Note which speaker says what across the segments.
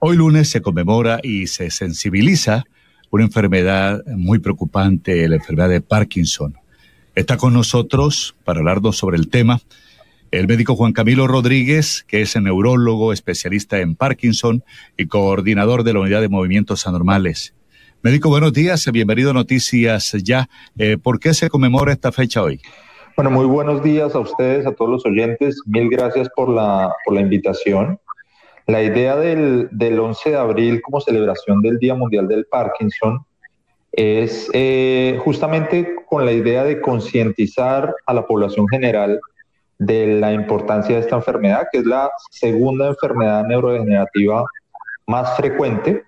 Speaker 1: Hoy lunes se conmemora y se sensibiliza una enfermedad muy preocupante, la enfermedad de Parkinson. Está con nosotros para hablarnos sobre el tema el médico Juan Camilo Rodríguez, que es neurólogo, especialista en Parkinson y coordinador de la unidad de movimientos anormales. Médico, buenos días, bienvenido a Noticias Ya. Eh, ¿Por qué se conmemora esta fecha hoy?
Speaker 2: Bueno, muy buenos días a ustedes, a todos los oyentes. Mil gracias por la, por la invitación. La idea del, del 11 de abril como celebración del Día Mundial del Parkinson es eh, justamente con la idea de concientizar a la población general de la importancia de esta enfermedad, que es la segunda enfermedad neurodegenerativa más frecuente.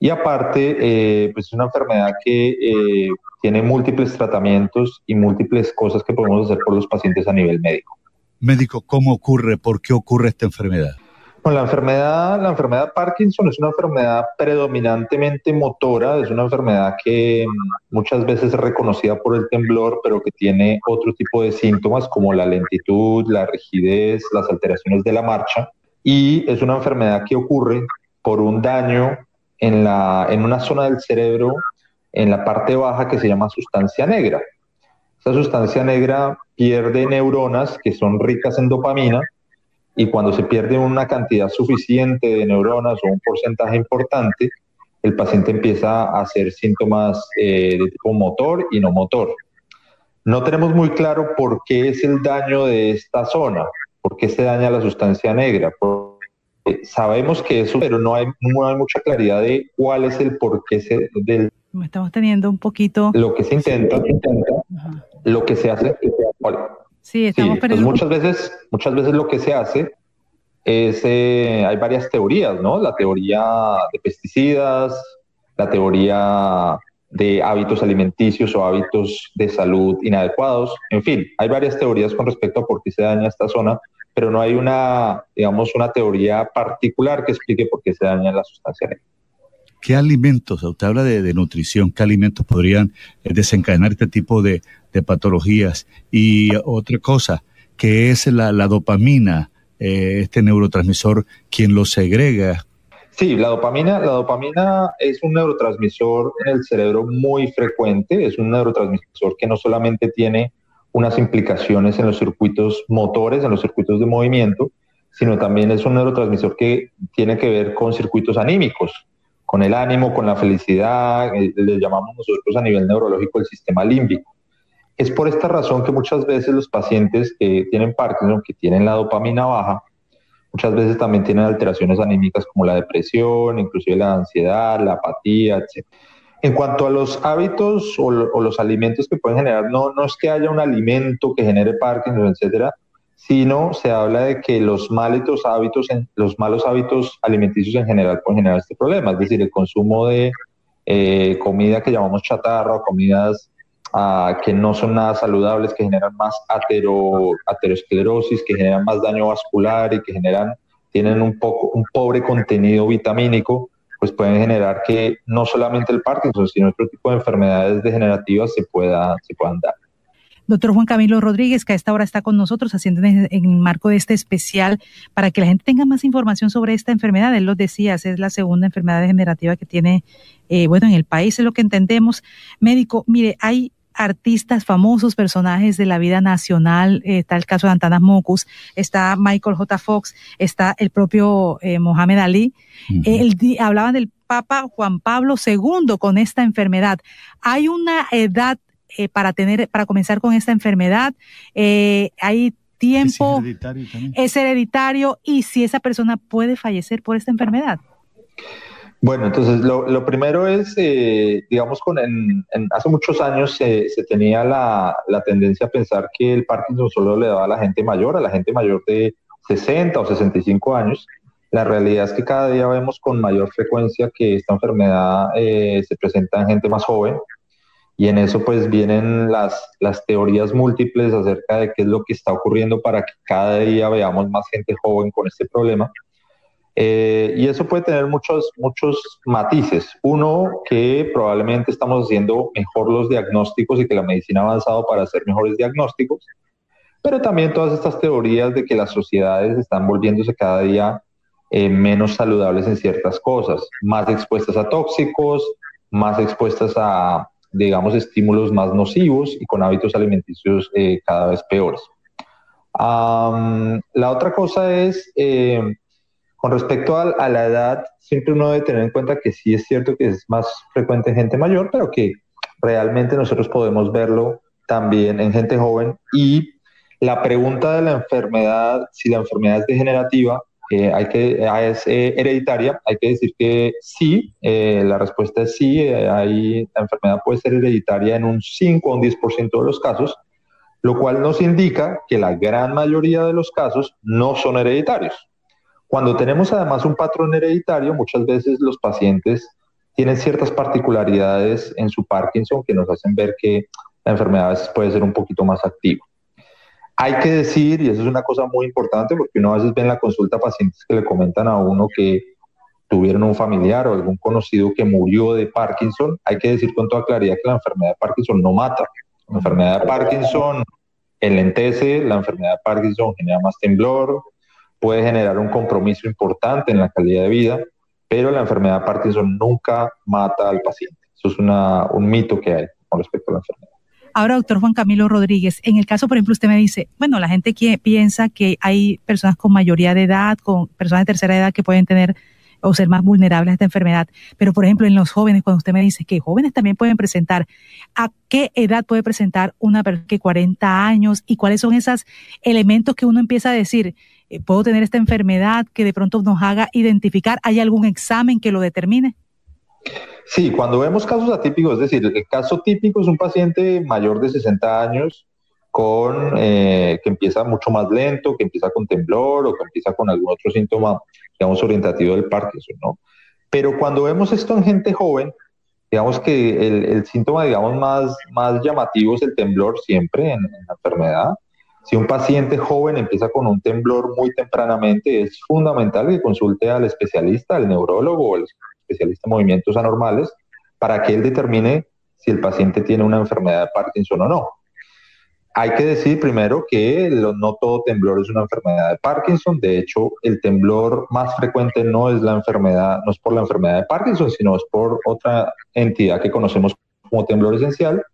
Speaker 2: Y aparte, eh, pues es una enfermedad que eh, tiene múltiples tratamientos y múltiples cosas que podemos hacer por los pacientes a nivel médico.
Speaker 1: Médico, ¿cómo ocurre? ¿Por qué ocurre esta enfermedad?
Speaker 2: Bueno, la enfermedad, la enfermedad Parkinson es una enfermedad predominantemente motora, es una enfermedad que muchas veces es reconocida por el temblor, pero que tiene otro tipo de síntomas como la lentitud, la rigidez, las alteraciones de la marcha. Y es una enfermedad que ocurre por un daño en, la, en una zona del cerebro, en la parte baja que se llama sustancia negra. Esa sustancia negra pierde neuronas que son ricas en dopamina y cuando se pierde una cantidad suficiente de neuronas o un porcentaje importante, el paciente empieza a hacer síntomas eh, de tipo motor y no motor. No tenemos muy claro por qué es el daño de esta zona, por qué se daña la sustancia negra. sabemos que eso, pero no hay, no hay mucha claridad de cuál es el por qué se, del...
Speaker 3: Estamos teniendo un poquito...
Speaker 2: Lo que se intenta, lo que se hace...
Speaker 3: Sí, estamos
Speaker 2: pues muchas veces, muchas veces lo que se hace es, eh, hay varias teorías, ¿no? La teoría de pesticidas, la teoría de hábitos alimenticios o hábitos de salud inadecuados, en fin, hay varias teorías con respecto a por qué se daña esta zona, pero no hay una, digamos, una teoría particular que explique por qué se daña la sustancia negra.
Speaker 1: ¿Qué alimentos, usted habla de, nutrición, qué alimentos podrían eh, desencadenar este tipo de, patologías? Y otra cosa, que es la, dopamina, eh, este neurotransmisor, quien lo segrega.
Speaker 2: Sí, la dopamina, la dopamina es un neurotransmisor en el cerebro muy frecuente, es un neurotransmisor que no solamente tiene unas implicaciones en los circuitos motores, en los circuitos de movimiento, sino también es un neurotransmisor que tiene que ver con circuitos anímicos con el ánimo, con la felicidad, eh, le llamamos nosotros a nivel neurológico el sistema límbico. Es por esta razón que muchas veces los pacientes que tienen Parkinson, que tienen la dopamina baja, muchas veces también tienen alteraciones anímicas como la depresión, inclusive la ansiedad, la apatía, etc. En cuanto a los hábitos o, los alimentos que pueden generar, no, no es que haya un alimento que genere Parkinson, etcétera, sino se habla de que los malos hábitos, los malos hábitos alimenticios en general pueden generar este problema, es decir, el consumo de eh, comida que llamamos chatarra o comidas ah, que no son nada saludables, que generan más atero, aterosclerosis, que generan más daño vascular y que generan, tienen un, poco, un pobre contenido vitamínico, pues pueden generar que no solamente el Parkinson, sino otro tipo de enfermedades degenerativas se, pueda, se puedan dar.
Speaker 3: Doctor Juan Camilo Rodríguez, que a esta hora está con nosotros haciendo en, el marco de este especial para que la gente tenga más información sobre esta enfermedad. Él lo decía, es la segunda enfermedad degenerativa que tiene, eh, bueno, en el país, es lo que entendemos. Médico, mire, hay artistas famosos, personajes de la vida nacional, eh, está el caso de Antanas Mocus, está Michael J. Fox, está el propio eh, Mohamed Ali. Él hablaba del Papa Juan Pablo II con esta enfermedad. ¿Hay una edad eh, para tener, para comenzar con esta enfermedad. Eh, hay tiempo, es hereditario, y si esa persona puede fallecer por esta enfermedad.
Speaker 2: Bueno, entonces lo, primero es, eh, digamos, con en, hace muchos años se, tenía la, la, tendencia a pensar que el Parkinson solo le daba a la gente mayor, a la gente mayor de 60 o 65 años. La realidad es que cada día vemos con mayor frecuencia que esta enfermedad se presenta en gente más joven, y en eso pues vienen las, las teorías múltiples acerca de qué es lo que está ocurriendo para que cada día veamos más gente joven con este problema. Eh, y eso puede tener muchos, muchos matices. Uno, que probablemente estamos haciendo mejor los diagnósticos y que la medicina ha avanzado para hacer mejores diagnósticos, pero también todas estas teorías de que las sociedades están volviéndose cada día eh, menos saludables en ciertas cosas, más expuestas a tóxicos, más expuestas a, digamos, estímulos más nocivos y con hábitos alimenticios eh, cada vez peores. la otra cosa es, eh, con respecto a, la edad, siempre uno debe tener en cuenta que sí es cierto que es más frecuente en gente mayor, pero que realmente nosotros podemos verlo también en gente joven. Y la pregunta de la enfermedad, si la enfermedad es degenerativa, eh, hay que, ah, es eh, hereditaria, hay que decir que sí, eh, la respuesta es sí, hay, la enfermedad puede ser hereditaria en un 5 o un 10% de los casos, lo cual nos indica que la gran mayoría de los casos no son hereditarios. Cuando tenemos además un patrón hereditario, muchas veces los pacientes tienen ciertas particularidades en su Parkinson que nos hacen ver que la enfermedad puede ser un poquito más activa. Hay que decir, y eso es una cosa muy importante, porque uno a veces ve en la consulta pacientes que le comentan a uno que tuvieron un familiar o algún conocido que murió de Parkinson, hay que decir con toda claridad que la enfermedad de Parkinson no mata. La enfermedad de Parkinson enlentece, la enfermedad de Parkinson genera más temblor, puede generar un compromiso importante en la calidad de vida, pero la enfermedad de Parkinson nunca mata al paciente. Eso es un mito que hay con respecto a la enfermedad.
Speaker 3: Ahora, doctor Juan Camilo Rodríguez, en el caso, por ejemplo, usted me dice, bueno, la gente que piensa que hay personas con mayoría de edad, con personas de tercera edad que pueden tener o ser más vulnerables a esta enfermedad. Pero, por ejemplo, en los jóvenes, cuando usted me dice que jóvenes también pueden presentar, ¿a qué edad puede presentar una persona que 40 años y cuáles son esos elementos que uno empieza a decir, eh, puedo tener esta enfermedad que de pronto nos haga identificar? ¿Hay algún examen que lo determine?
Speaker 2: Sí, cuando vemos casos atípicos, es decir, el caso típico es un paciente mayor de 60 años con eh, que empieza mucho más lento, que empieza con temblor o que empieza con algún otro síntoma, digamos, orientativo del Parkinson, ¿no? Pero cuando vemos esto en gente joven, digamos que el, síntoma, digamos, más, más llamativo es el temblor siempre en, en la enfermedad. Si un paciente joven empieza con un temblor muy tempranamente, es fundamental que consulte al especialista, al neurólogo o al especialista en movimientos anormales, para que él determine si el paciente tiene una enfermedad de Parkinson o no. Hay que decir primero que no todo temblor es una enfermedad de Parkinson. De hecho, el temblor más frecuente no es la enfermedad, no es por la enfermedad de Parkinson, sino es por otra entidad que conocemos como temblor esencial.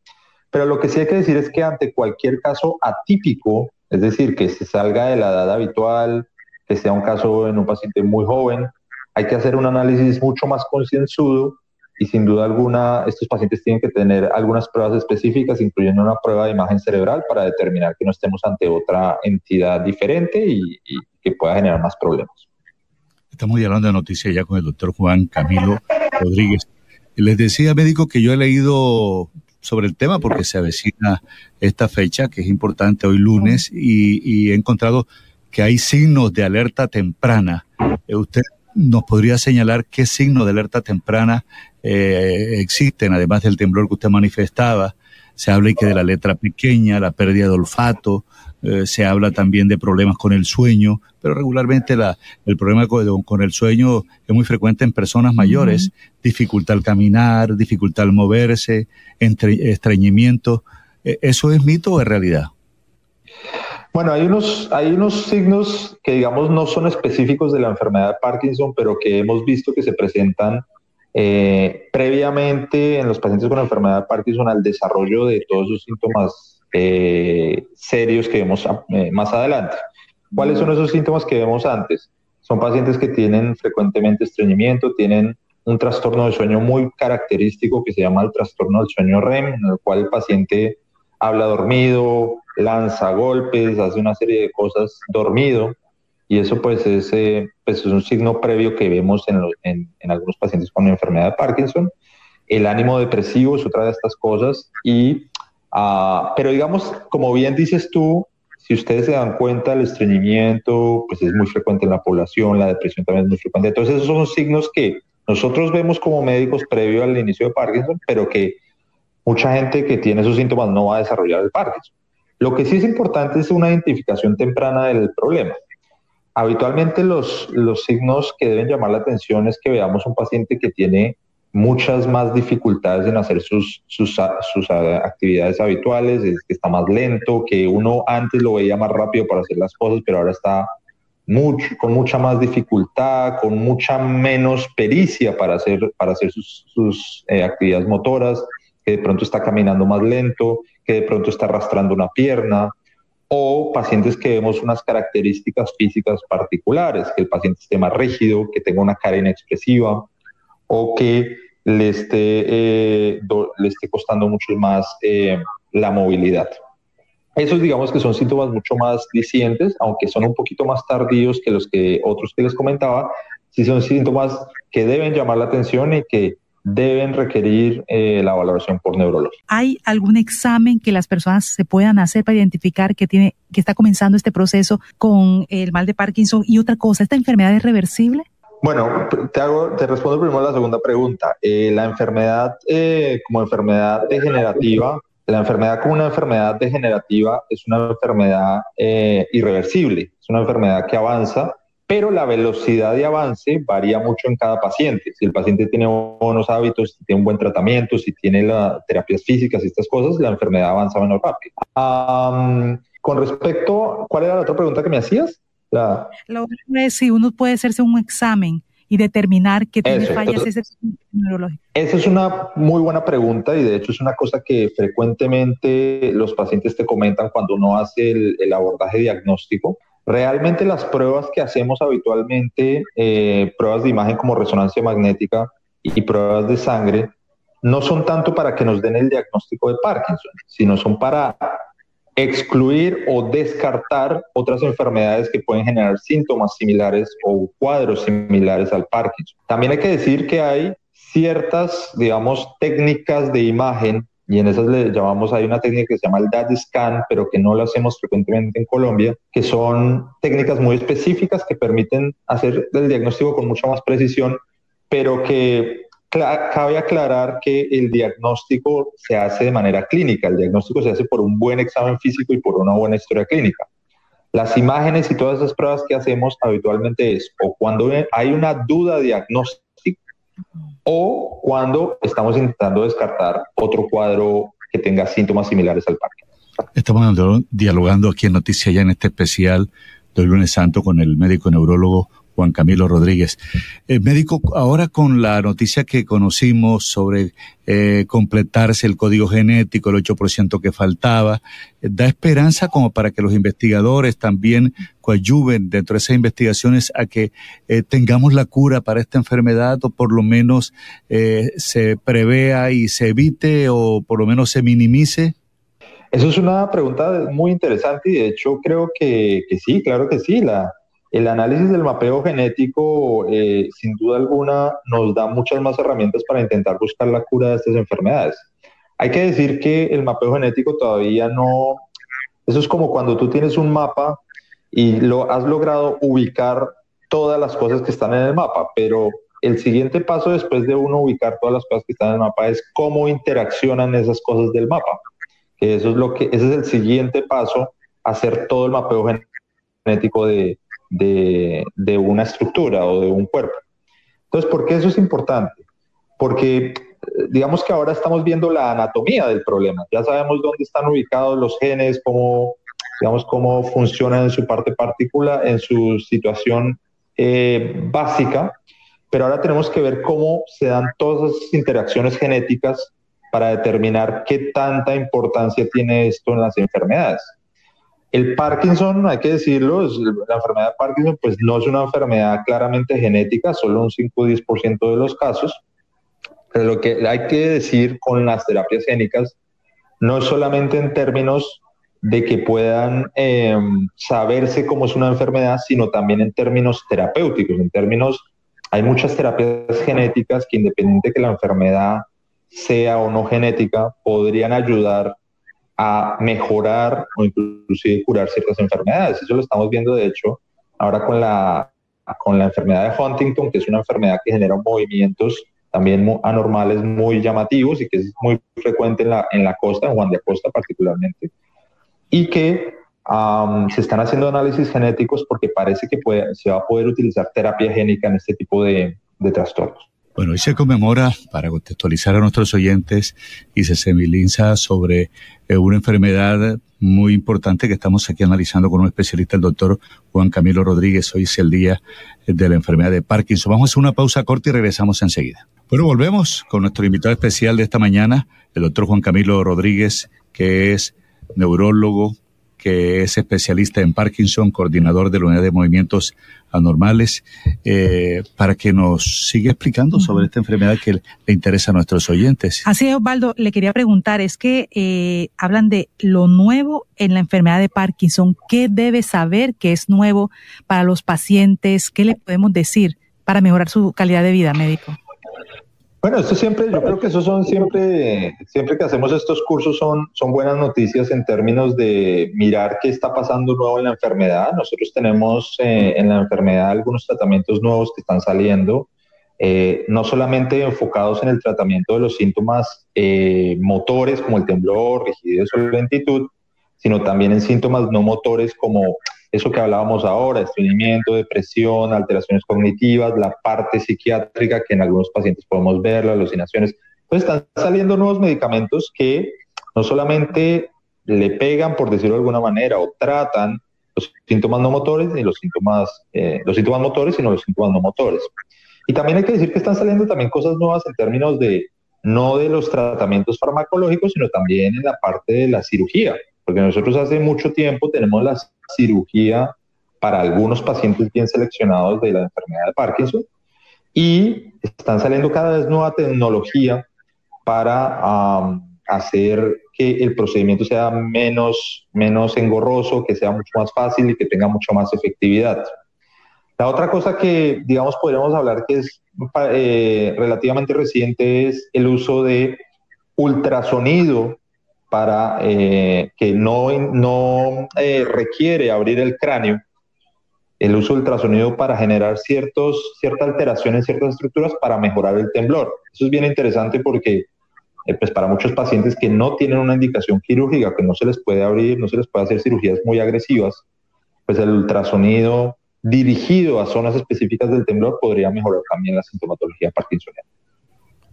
Speaker 2: Pero lo que sí hay que decir es que ante cualquier caso atípico, es decir, que se salga de la edad habitual, que sea un caso en un paciente muy joven, hay que hacer un análisis mucho más concienzudo y sin duda alguna estos pacientes tienen que tener algunas pruebas específicas, incluyendo una prueba de imagen cerebral para determinar que no estemos ante otra entidad diferente y, que pueda generar más problemas.
Speaker 1: Estamos hablando de noticias ya con el doctor Juan Camilo Rodríguez. Les decía, médico, que yo he leído sobre el tema porque se avecina esta fecha, que es importante hoy lunes, y, y he encontrado que hay signos de alerta temprana. Eh, ¿Usted nos podría señalar qué signos de alerta temprana eh, existen, además del temblor que usted manifestaba. Se habla y que de la letra pequeña, la pérdida de olfato, eh, se habla también de problemas con el sueño, pero regularmente la, el problema con, el sueño es muy frecuente en personas mayores, dificultad al caminar, dificultad al moverse, estreñimiento. ¿E-, ¿Eso es mito o es realidad?
Speaker 2: Bueno, hay unos, hay unos signos que, digamos, no son específicos de la enfermedad de Parkinson, pero que hemos visto que se presentan eh, previamente en los pacientes con enfermedad de Parkinson al desarrollo de todos esos síntomas eh, serios que vemos eh, más adelante. ¿Cuáles son esos síntomas que vemos antes? Son pacientes que tienen frecuentemente estreñimiento, tienen un trastorno de sueño muy característico que se llama el trastorno del sueño REM, en el cual el paciente habla dormido, lanza golpes, hace una serie de cosas dormido y eso pues es, eh, pues, es un signo previo que vemos en, en, algunos pacientes con enfermedad de Parkinson. El ánimo depresivo es otra de estas cosas y, uh, pero digamos, como bien dices tú, si ustedes se dan cuenta, el estreñimiento pues es muy frecuente en la población, la depresión también es muy frecuente. Entonces esos son signos que nosotros vemos como médicos previo al inicio de Parkinson, pero que mucha gente que tiene esos síntomas no va a desarrollar el Parkinson. Lo que sí es importante es una identificación temprana del problema. Habitualmente los, los signos que deben llamar la atención es que veamos un paciente que tiene muchas más dificultades en hacer sus, sus, sus actividades habituales, es que está más lento, que uno antes lo veía más rápido para hacer las cosas, pero ahora está con mucha más dificultad, con mucha menos pericia para hacer, para hacer sus, eh, actividades motoras, que de pronto está caminando más lento, que de pronto está arrastrando una pierna, o pacientes que vemos unas características físicas particulares, que el paciente esté más rígido, que tenga una cara inexpresiva, o que le esté, eh, le esté costando mucho más eh, la movilidad. Esos digamos que son síntomas mucho más dicientes, aunque son un poquito más tardíos que los que otros que les comentaba, sí son síntomas que deben llamar la atención y que deben requerir eh, la valoración por neurología.
Speaker 3: ¿Hay algún examen que las personas se puedan hacer para identificar que tiene que está comenzando este proceso con el mal de Parkinson y otra cosa, esta enfermedad es reversible?
Speaker 2: Bueno, te, hago, te respondo primero la segunda pregunta. Eh, la enfermedad eh, como enfermedad degenerativa, la enfermedad como una enfermedad degenerativa es una enfermedad irreversible, es una enfermedad que avanza, pero la velocidad de avance varía mucho en cada paciente. Si el paciente tiene buenos hábitos, si tiene un buen tratamiento, si tiene las terapias físicas y estas cosas, la enfermedad avanza menos rápido. con respecto, ¿cuál era la otra pregunta que me hacías?
Speaker 3: La... Lo es si uno puede hacerse un examen y determinar qué tiene fallas ese neurológico.
Speaker 2: Esa es una muy buena pregunta y de hecho es una cosa que frecuentemente los pacientes te comentan cuando uno hace el, abordaje diagnóstico. Realmente las pruebas que hacemos habitualmente, eh, pruebas de imagen como resonancia magnética y pruebas de sangre, no son tanto para que nos den el diagnóstico de Parkinson, sino son para excluir o descartar otras enfermedades que pueden generar síntomas similares o cuadros similares al Parkinson. También hay que decir que hay ciertas, digamos, técnicas de imagen y en esas le llamamos, hay una técnica que se llama el DAD scan, pero que no lo hacemos frecuentemente en Colombia, que son técnicas muy específicas que permiten hacer el diagnóstico con mucha más precisión, pero que cabe aclarar que el diagnóstico se hace de manera clínica, el diagnóstico se hace por un buen examen físico y por una buena historia clínica. Las imágenes y todas esas pruebas que hacemos habitualmente es o cuando hay una duda diagnóstica o cuando estamos intentando descartar otro cuadro que tenga síntomas similares al parque.
Speaker 1: Estamos dialogando aquí en Noticia Ya en este especial del lunes santo con el médico neurólogo Juan Camilo Rodríguez. Eh, médico, ahora con la noticia que conocimos sobre eh, completarse el código genético, el 8% que faltaba, eh, ¿da esperanza como para que los investigadores también coadyuven dentro de esas investigaciones a que tengamos la cura para esta enfermedad o por lo menos se prevea y se evite o por lo menos se minimice?
Speaker 2: Eso es una pregunta muy interesante y de hecho creo que, que sí, claro que sí. La, el análisis del mapeo genético, eh, sin duda alguna, nos da muchas más herramientas para intentar buscar la cura de estas enfermedades. Hay que decir que el mapeo genético todavía no... Eso es como cuando tú tienes un mapa y lo has logrado ubicar todas las cosas que están en el mapa, pero el siguiente paso después de uno ubicar todas las cosas que están en el mapa es cómo interaccionan esas cosas del mapa. eso es lo que ese es el siguiente paso, hacer todo el mapeo genético de, de, de una estructura o de un cuerpo. Entonces, ¿por qué eso es importante? Porque eh, digamos que ahora estamos viendo la anatomía del problema. Ya sabemos dónde están ubicados los genes, cómo, digamos, cómo funcionan en su parte particular, en su situación eh, básica, pero ahora tenemos que ver cómo se dan todas esas interacciones genéticas para determinar qué tanta importancia tiene esto en las enfermedades. El Parkinson, hay que decirlo, la enfermedad de Parkinson pues no es una enfermedad claramente genética, solo un 5 o 10% de los casos. Pero lo que hay que decir con las terapias génicas no es solamente en términos de que puedan em, saberse cómo es una enfermedad, sino también en términos terapéuticos, en términos, hay muchas terapias genéticas que independiente de que la enfermedad sea o no genética, podrían ayudar a mejorar o inclusive curar ciertas enfermedades. Eso lo estamos viendo, de hecho, ahora con la, con la enfermedad de Huntington, que es una enfermedad que genera movimientos también anormales muy llamativos y que es muy frecuente en la, en la costa, en Juan de Acosta particularmente, y que se están haciendo análisis genéticos porque parece que se va a poder utilizar terapia génica en este tipo de, de trastornos.
Speaker 1: Bueno, hoy se conmemora, para contextualizar a nuestros oyentes, y se sensibiliza sobre eh, una enfermedad muy importante que estamos aquí analizando con un especialista, el doctor Juan Camilo Rodríguez. Hoy es el día de la enfermedad de Parkinson. Vamos a hacer una pausa corta y regresamos enseguida. Bueno, volvemos con nuestro invitado especial de esta mañana, el doctor Juan Camilo Rodríguez, que es neurólogo, que es especialista en Parkinson, coordinador de la unidad de movimientos anormales, eh, para que nos siga explicando sobre esta enfermedad que le interesa a nuestros oyentes.
Speaker 3: Así es, Osvaldo, le quería preguntar, es que eh, hablan de lo nuevo en la enfermedad de Parkinson. ¿Qué debe saber que es nuevo para los pacientes? ¿Qué le podemos decir para mejorar su calidad de vida, médico?
Speaker 2: Bueno, esto siempre, yo creo que eso son siempre, siempre que hacemos estos cursos son, son buenas noticias en términos de mirar qué está pasando nuevo en la enfermedad. Nosotros tenemos eh, en la enfermedad algunos tratamientos nuevos que están saliendo, eh, no solamente enfocados en el tratamiento de los síntomas eh, motores como el temblor, rigidez o lentitud, sino también en síntomas no motores como eso que hablábamos ahora, estreñimiento, depresión, alteraciones cognitivas, la parte psiquiátrica que en algunos pacientes podemos ver, las alucinaciones. Entonces están saliendo nuevos medicamentos que no solamente le pegan, por decirlo de alguna manera, o tratan los síntomas no motores, ni los síntomas, eh, los síntomas motores, sino los síntomas no motores. Y también hay que decir que están saliendo también cosas nuevas en términos de no de los tratamientos farmacológicos, sino también en la parte de la cirugía. Porque nosotros hace mucho tiempo tenemos la cirugía para algunos pacientes bien seleccionados de la enfermedad de Parkinson y están saliendo cada vez nueva tecnología para hacer que el procedimiento sea menos, menos engorroso, que sea mucho más fácil y que tenga mucho más efectividad. La otra cosa que, digamos, podríamos hablar que es eh, relativamente reciente es el uso de ultrasonido para eh, que no, no eh, requiere abrir el cráneo, el uso del ultrasonido para generar ciertos, cierta alteración en ciertas estructuras para mejorar el temblor. Eso es bien interesante porque eh, pues para muchos pacientes que no tienen una indicación quirúrgica, que no se les puede abrir, no se les puede hacer cirugías muy agresivas, pues el ultrasonido dirigido a zonas específicas del temblor podría mejorar también la sintomatología parkinsoniana.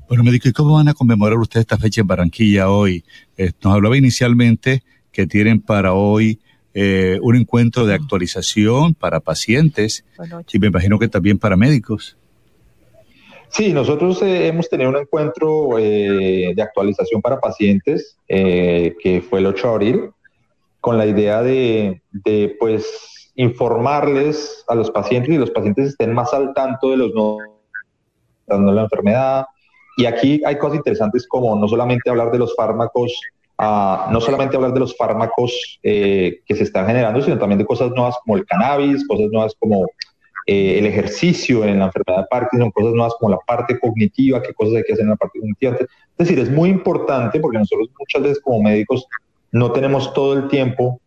Speaker 1: Bueno, médico, ¿y cómo van a conmemorar ustedes esta fecha en Barranquilla hoy? Eh, nos hablaba inicialmente que tienen para hoy eh, un encuentro de actualización para pacientes y me imagino que también para médicos.
Speaker 2: Sí, nosotros eh, hemos tenido un encuentro de actualización para pacientes que fue el 8 de abril con la idea de, de, pues informarles a los pacientes y los pacientes estén más al tanto de los no dando la enfermedad, y aquí hay cosas interesantes como no solamente hablar de los fármacos, uh, no solamente hablar de los fármacos eh, que se están generando, sino también de cosas nuevas como el cannabis, cosas nuevas como eh, el ejercicio en la enfermedad de Parkinson, cosas nuevas como la parte cognitiva, qué cosas hay que hacer en la parte cognitiva. Es decir, es muy importante porque nosotros muchas veces como médicos no tenemos todo el tiempo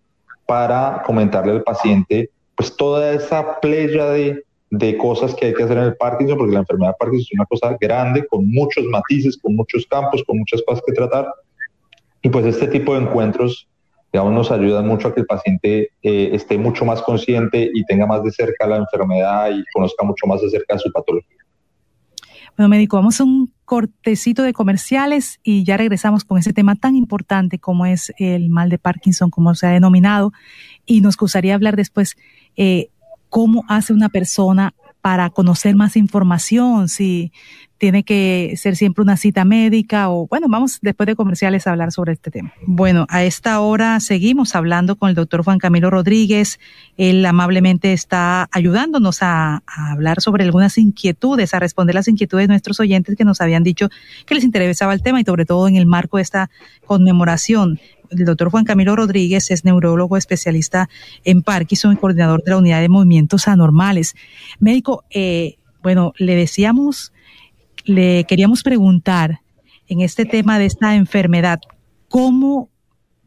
Speaker 2: para comentarle al paciente pues toda esa playa de de cosas que hay que hacer en el Parkinson, porque la enfermedad de Parkinson es una cosa grande, con muchos matices, con muchos campos, con muchas cosas que tratar. Y pues este tipo de encuentros, digamos, nos ayudan mucho a que el paciente eh, esté mucho más consciente y tenga más de cerca la enfermedad y conozca mucho más de cerca su patología.
Speaker 3: Bueno, médico, vamos a un cortecito de comerciales y ya regresamos con ese tema tan importante como es el mal de Parkinson, como se ha denominado. Y nos gustaría hablar después eh, cómo hace una persona para conocer más información, si tiene que ser siempre una cita médica o bueno, vamos después de comerciales a hablar sobre este tema. Bueno, a esta hora seguimos hablando con el doctor Juan Camilo Rodríguez. Él amablemente está ayudándonos a, hablar sobre algunas inquietudes, a responder las inquietudes de nuestros oyentes que nos habían dicho que les interesaba el tema y sobre todo en el marco de esta conmemoración el doctor Juan Camilo Rodríguez es neurólogo especialista en Parkinson y coordinador de la unidad de movimientos anormales. Médico, eh, bueno, le decíamos, le queríamos preguntar en este tema de esta enfermedad, ¿cómo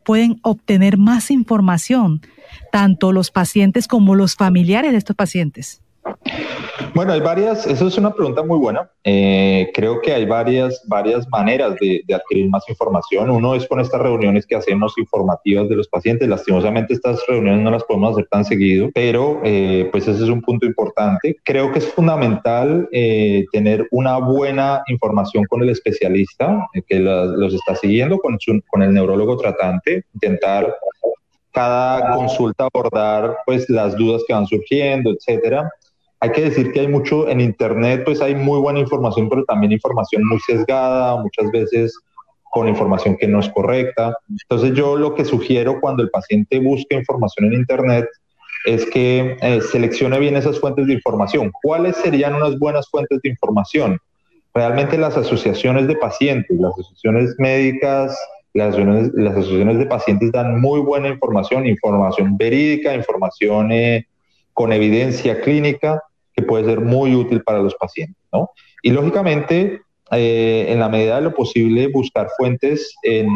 Speaker 3: pueden obtener más información tanto los pacientes como los familiares de estos pacientes?
Speaker 2: Bueno, hay varias, eso es una pregunta muy buena. Eh, creo que hay varias, varias maneras de, adquirir más información. Uno es con estas reuniones que hacemos informativas de los pacientes. Lastimosamente estas reuniones no las podemos hacer tan seguido, pero eh, pues ese es un punto importante. Creo que es fundamental eh, tener una buena información con el especialista que los está siguiendo, con, con el neurólogo tratante, intentar cada consulta abordar pues las dudas que van surgiendo, etcétera hay que decir que hay mucho en Internet, pues hay muy buena información, pero también información muy sesgada, muchas veces con información que no es correcta. Entonces yo lo que sugiero cuando el paciente busca información en Internet es que eh, seleccione bien esas fuentes de información. ¿Cuáles serían unas buenas fuentes de información? Realmente las asociaciones de pacientes, las asociaciones médicas, las asociaciones, de pacientes dan muy buena información, información verídica, información eh, con evidencia clínica puede ser muy útil para los pacientes, ¿no? Y lógicamente, eh, en la medida de lo posible, buscar fuentes en,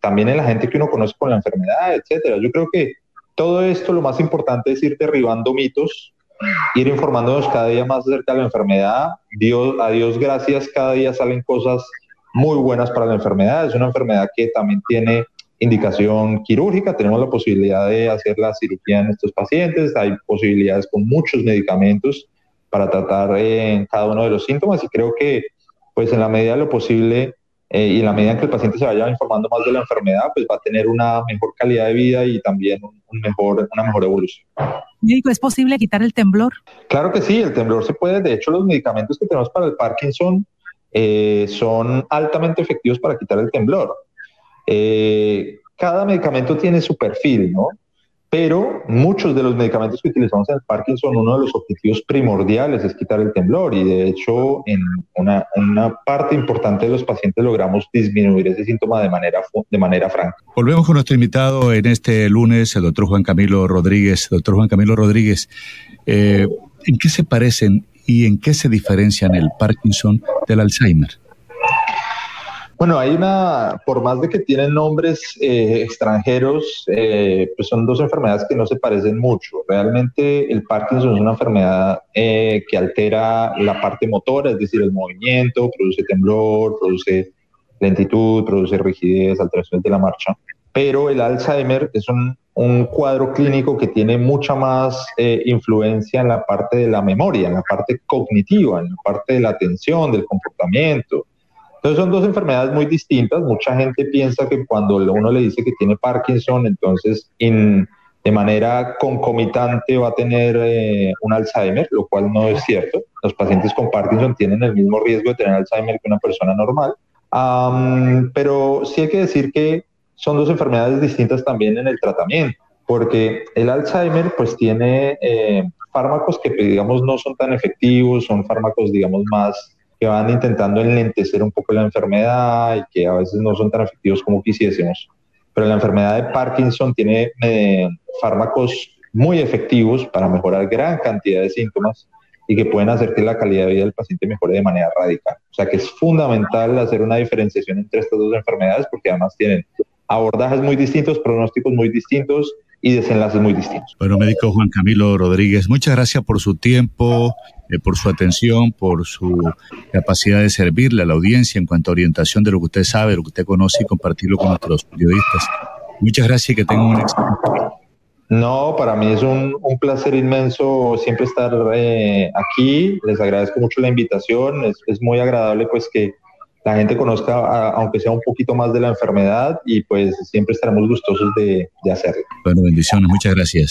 Speaker 2: también en la gente que uno conoce con la enfermedad, etcétera. Yo creo que todo esto, lo más importante es ir derribando mitos, ir informándonos cada día más acerca de la enfermedad. Dios, a Dios gracias, cada día salen cosas muy buenas para la enfermedad. Es una enfermedad que también tiene indicación quirúrgica, tenemos la posibilidad de hacer la cirugía en estos pacientes, hay posibilidades con muchos medicamentos para tratar en cada uno de los síntomas y creo que pues en la medida de lo posible eh, y en la medida en que el paciente se vaya informando más de la enfermedad, pues va a tener una mejor calidad de vida y también un, mejor, una mejor evolución.
Speaker 3: Médico, ¿es posible quitar el temblor?
Speaker 2: Claro que sí, el temblor se puede. De hecho, los medicamentos que tenemos para el Parkinson eh, son altamente efectivos para quitar el temblor. Eh, cada medicamento tiene su perfil, ¿no? Pero muchos de los medicamentos que utilizamos en el Parkinson, uno de los objetivos primordiales es quitar el temblor y de hecho en una, parte importante de los pacientes logramos disminuir ese síntoma de manera, de manera franca.
Speaker 1: Volvemos con nuestro invitado en este lunes, el doctor Juan Camilo Rodríguez. Doctor Juan Camilo Rodríguez, eh, ¿en qué se parecen y en qué se diferencian el Parkinson del Alzheimer?
Speaker 2: Bueno, hay una, por más de que tienen nombres eh, extranjeros, eh, pues son dos enfermedades que no se parecen mucho. Realmente el Parkinson es una enfermedad eh, que altera la parte motora, es decir, el movimiento, produce temblor, produce lentitud, produce rigidez, alteraciones de la marcha. Pero el Alzheimer es un, un cuadro clínico que tiene mucha más influencia en la parte de la memoria, en la parte cognitiva, en la parte de la atención, del comportamiento entonces son dos enfermedades muy distintas. Mucha gente piensa que cuando uno le dice que tiene Parkinson, entonces de manera concomitante va a tener eh, un Alzheimer, lo cual no es cierto. Los pacientes con Parkinson tienen el mismo riesgo de tener Alzheimer que una persona normal. pero sí hay que decir que son dos enfermedades distintas también en el tratamiento, porque el Alzheimer pues tiene eh, fármacos que digamos no son tan efectivos, son fármacos digamos más que van intentando enlentecer un poco la enfermedad y que a veces no son tan efectivos como quisiésemos. Pero la enfermedad de Parkinson tiene eh, fármacos muy efectivos para mejorar gran cantidad de síntomas y que pueden hacer que la calidad de vida del paciente mejore de manera radical. O sea que es fundamental hacer una diferenciación entre estas dos enfermedades porque además tienen abordajes muy distintos, pronósticos muy distintos y desenlaces muy distintos.
Speaker 1: Bueno, médico Juan Camilo Rodríguez, muchas gracias por su tiempo, eh, por su atención, por su capacidad de servirle a la audiencia en cuanto a orientación de lo que usted sabe, lo que usted conoce y compartirlo con nuestros periodistas. Muchas gracias y que tengan un excelente
Speaker 2: No, para mí es un, placer inmenso siempre estar eh, aquí. Les agradezco mucho la invitación. Es, es muy agradable pues que la gente conozca, aunque sea un poquito más de la enfermedad, y pues siempre estaremos gustosos de, de hacerlo.
Speaker 1: Bueno, bendiciones, muchas gracias.